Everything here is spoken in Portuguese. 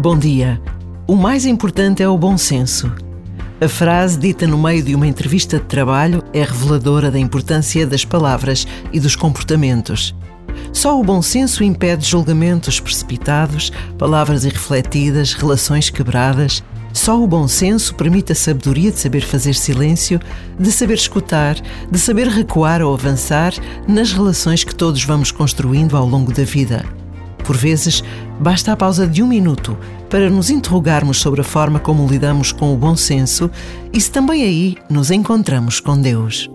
Bom dia. O mais importante é o bom senso. A frase dita no meio de uma entrevista de trabalho é reveladora da importância das palavras e dos comportamentos. Só o bom senso impede julgamentos precipitados, palavras irrefletidas, relações quebradas. Só o bom senso permite a sabedoria de saber fazer silêncio, de saber escutar, de saber recuar ou avançar nas relações que todos vamos construindo ao longo da vida. Por vezes, basta a pausa de um minuto para nos interrogarmos sobre a forma como lidamos com o bom senso e se também aí nos encontramos com Deus.